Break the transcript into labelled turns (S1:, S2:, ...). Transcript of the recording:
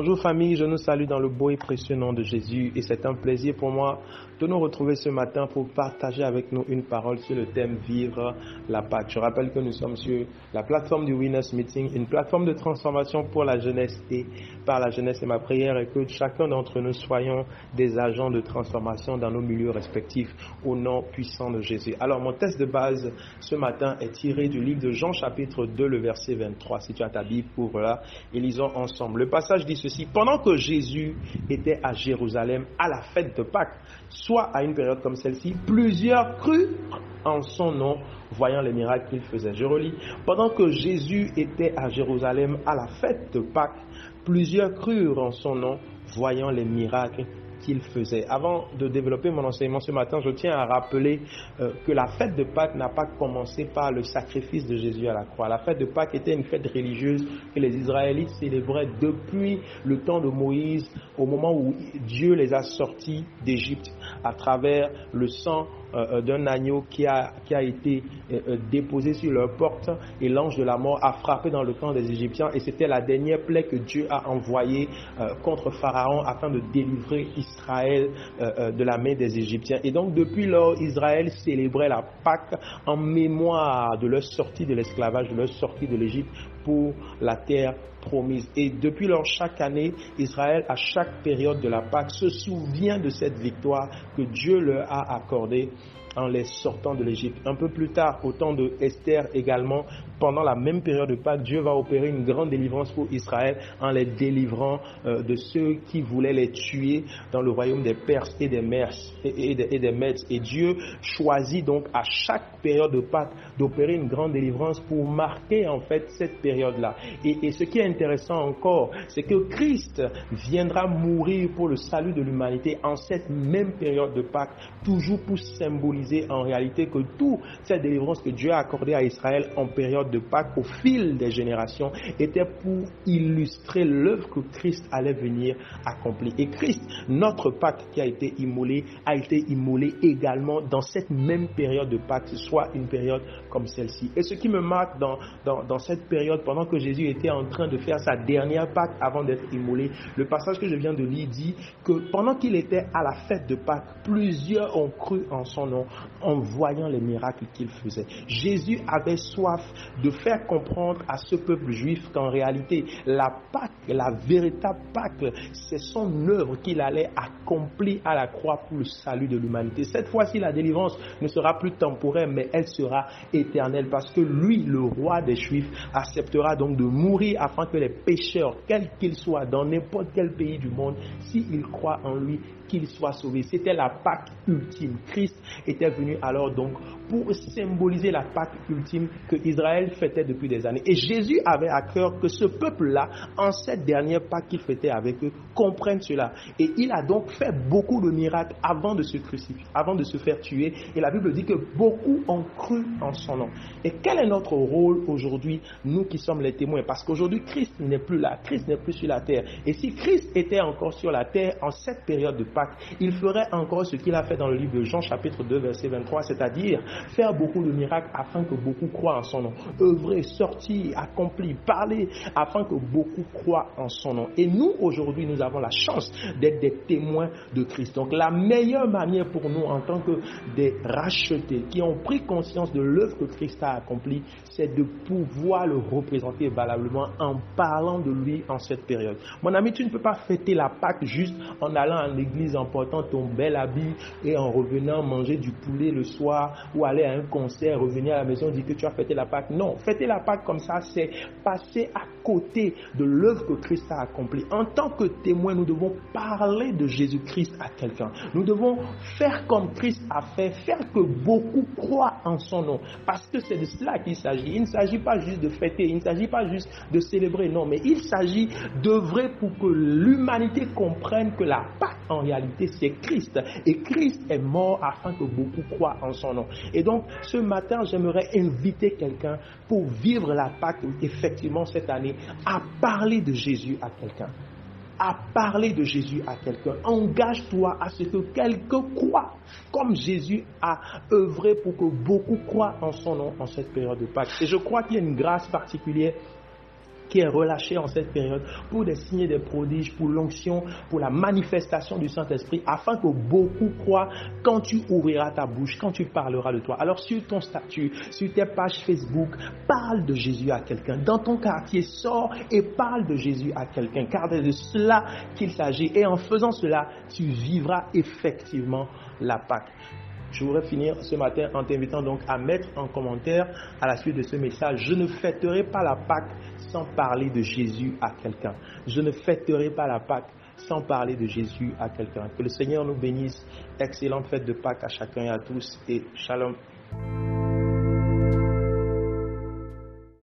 S1: Bonjour famille, je nous salue dans le beau et précieux nom de Jésus et c'est un plaisir pour moi de nous retrouver ce matin pour partager avec nous une parole sur le thème Vivre la Pâque. Je rappelle que nous sommes sur la plateforme du Winners Meeting, une plateforme de transformation pour la jeunesse et par la jeunesse. Et ma prière est que chacun d'entre nous soyons des agents de transformation dans nos milieux respectifs au nom puissant de Jésus. Alors mon test de base ce matin est tiré du livre de Jean chapitre 2, le verset 23. Si tu as ta Bible, ouvre-la et lisons ensemble. Le passage dit Pendant que Jésus était à Jérusalem à la fête de Pâques, soit à une période comme celle-ci, plusieurs crurent en son nom, voyant les miracles qu'il faisait. Je relis. Pendant que Jésus était à Jérusalem à la fête de Pâques, plusieurs crurent en son nom, voyant les miracles qu'il faisait. Avant de développer mon enseignement ce matin, je tiens à rappeler euh, que la fête de Pâques n'a pas commencé par le sacrifice de Jésus à la croix. La fête de Pâques était une fête religieuse que les Israélites célébraient depuis le temps de Moïse, au moment où Dieu les a sortis d'Égypte à travers le sang euh, d'un agneau qui a, qui a été euh, déposé sur leur porte et l'ange de la mort a frappé dans le camp des Égyptiens et c'était la dernière plaie que Dieu a envoyée contre Pharaon afin de délivrer Israël de la main des Égyptiens. Et donc depuis lors, Israël célébrait la Pâque en mémoire de leur sortie de l'esclavage, de leur sortie de l'Égypte pour la terre promise. Et depuis lors, chaque année, Israël, à chaque période de la Pâque, se souvient de cette victoire que Dieu leur a accordée en les sortant de l'Égypte. Un peu plus tard, au temps de Esther également, pendant la même période de Pâques, Dieu va opérer une grande délivrance pour Israël en les délivrant euh, de ceux qui voulaient les tuer dans le royaume des Perses et des Mers et, des, et des Mèdes. Et Dieu choisit donc à chaque période de Pâques d'opérer une grande délivrance pour marquer en fait cette période-là. Et ce qui est intéressant encore, c'est que Christ viendra mourir pour le salut de l'humanité en cette même période de Pâques, toujours pour symboliser en réalité que toute cette délivrance que Dieu a accordée à Israël en période de Pâques au fil des générations était pour illustrer l'œuvre que Christ allait venir accomplir. Et Christ, notre Pâques qui a été immolé, a été immolé également dans cette même période de Pâques, soit une période comme celle-ci. Et ce qui me marque dans, dans, dans cette période, pendant que Jésus était en train de faire sa dernière Pâques avant d'être immolé, le passage que je viens de lire dit que pendant qu'il était à la fête de Pâques, plusieurs ont cru en son nom en voyant les miracles qu'il faisait. Jésus avait soif de faire comprendre à ce peuple juif qu'en réalité, la Pâque, la véritable Pâque, c'est son œuvre qu'il allait accomplir à la croix pour le salut de l'humanité. Cette fois-ci, la délivrance ne sera plus temporaire, mais elle sera éternelle parce que lui, le roi des Juifs, acceptera donc de mourir afin que les pécheurs, quels qu'ils soient, dans n'importe quel pays du monde, s'ils croient en lui, qu'ils soient sauvés. C'était la Pâque ultime. Christ était venu alors donc pour symboliser la Pâque ultime que Israël fêtait depuis des années. Et Jésus avait à cœur que ce peuple-là, en cette dernière Pâque qu'il fêtait avec eux, comprenne cela. Et il a donc fait beaucoup de miracles avant de se crucifier, avant de se faire tuer. Et la Bible dit que beaucoup ont cru en son nom. Et quel est notre rôle aujourd'hui, nous qui sommes les témoins? Parce qu'aujourd'hui, Christ n'est plus là, Christ n'est plus sur la terre. Et si Christ était encore sur la terre en cette période de Pâques, il ferait encore ce qu'il a fait dans le livre de Jean chapitre 2 verset 23, c'est-à-dire faire beaucoup de miracles afin que beaucoup croient en son nom. Œuvrer, sortir, accomplir, parler afin que beaucoup croient en son nom. Et nous, aujourd'hui, nous avons la chance d'être des témoins de Christ. Donc la meilleure manière pour nous en tant que des rachetés qui ont pris conscience de l'œuvre que Christ a accomplie, c'est de pouvoir le représenter valablement en parlant de lui en cette période. Mon ami, tu ne peux pas fêter la Pâque juste en allant à l'église, en portant ton bel habit et en revenant manger du poulet le soir ou aller à un concert, revenir à la maison, dire que tu as fêté la Pâque. Non, fêter la Pâque comme ça, c'est passer à côté de l'œuvre que Christ a accomplie. En tant que témoin, nous devons parler de Jésus-Christ à quelqu'un. Nous devons faire comme Christ a fait, faire que beaucoup croient en son nom. Parce que c'est de cela qu'il s'agit. Il ne s'agit pas juste de fêter, il ne s'agit pas juste de célébrer, non, mais il s'agit d'œuvrer pour que l'humanité comprenne que la Pâque, en réalité, c'est Christ. Et Christ est mort afin que beaucoup croient en son nom. Et donc, ce matin, j'aimerais inviter quelqu'un pour vivre la Pâque, effectivement, cette année, à parler de Jésus à quelqu'un à parler de Jésus à quelqu'un. Engage-toi à ce que quelqu'un croit, comme Jésus a œuvré pour que beaucoup croient en son nom en cette période de Pâques. Et je crois qu'il y a une grâce particulière qui est relâché en cette période pour des signes des prodiges, pour l'onction, pour la manifestation du Saint-Esprit, afin que beaucoup croient quand tu ouvriras ta bouche, quand tu parleras de toi. Alors sur ton statut, sur tes pages Facebook, parle de Jésus à quelqu'un. Dans ton quartier, sors et parle de Jésus à quelqu'un, car c'est de cela qu'il s'agit. Et en faisant cela, tu vivras effectivement la Pâque. Je voudrais finir ce matin en t'invitant donc à mettre en commentaire à la suite de ce message, je ne fêterai pas la Pâque sans parler de Jésus à quelqu'un. Je ne fêterai pas la Pâque sans parler de Jésus à quelqu'un. Que le Seigneur nous bénisse. Excellente fête de Pâques à chacun et à tous et shalom.